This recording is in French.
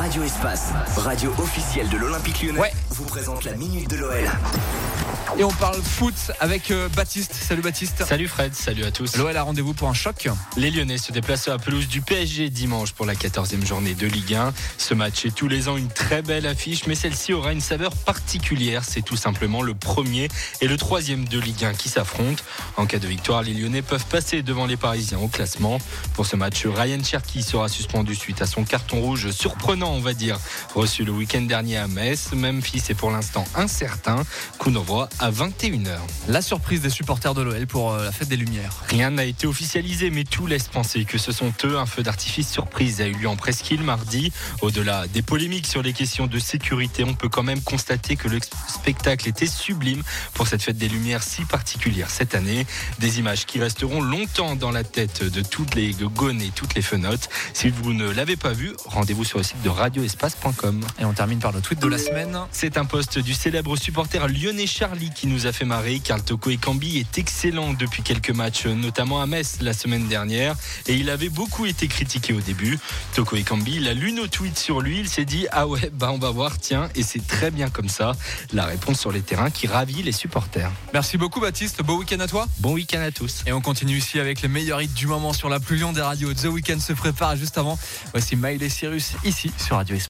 Radio Espace, radio officielle de l'Olympique lyonnais, Ouais. vous présente la Minute de l'OL. Et on parle foot avec euh, Baptiste. Salut Baptiste. Salut Fred, salut à tous. L'OL a rendez-vous pour un choc. Les Lyonnais se déplacent à la pelouse du PSG dimanche pour la 14e journée de Ligue 1. Ce match est tous les ans une très belle affiche, mais celle-ci aura une saveur particulière. C'est tout simplement le premier et le troisième de Ligue 1 qui s'affrontent. En cas de victoire, les Lyonnais peuvent passer devant les Parisiens au classement. Pour ce match, Ryan Cherky sera suspendu suite à son carton rouge surprenant, on va dire, reçu le week-end dernier à Metz. Memphis est pour l'instant incertain. Coup d'envoi à 21h. La surprise des supporters de l'OL pour euh, la fête des Lumières. Rien n'a été officialisé, mais tout laisse penser que ce sont eux. Un feu d'artifice surprise a eu lieu en presqu'île mardi. Au-delà des polémiques sur les questions de sécurité, on peut quand même constater que le spectacle était sublime pour cette fête des Lumières si particulière cette année. Des images qui resteront longtemps dans la tête de toutes les gones et toutes les fenotes. Si vous ne l'avez pas vu, rendez-vous sur le site de radioespace.com. Et on termine par le tweet de la semaine. C'est un poste du célèbre supporter lyonnais Charlie qui nous a fait marrer car Toko Ekambi est excellent depuis quelques matchs, notamment à Metz la semaine dernière. Et il avait beaucoup été critiqué au début. Toko Ekambi, il a lu nos tweets sur lui, il s'est dit Ah ouais, bah on va voir, tiens, et c'est très bien comme ça. La réponse sur les terrains qui ravit les supporters. Merci beaucoup Baptiste. Beau week-end à toi. Bon week-end à tous. Et on continue ici avec les meilleurs hits du moment sur la plus lion des radios. The Weeknd se prépare juste avant. Voici Miley Cyrus ici sur Radio Espace.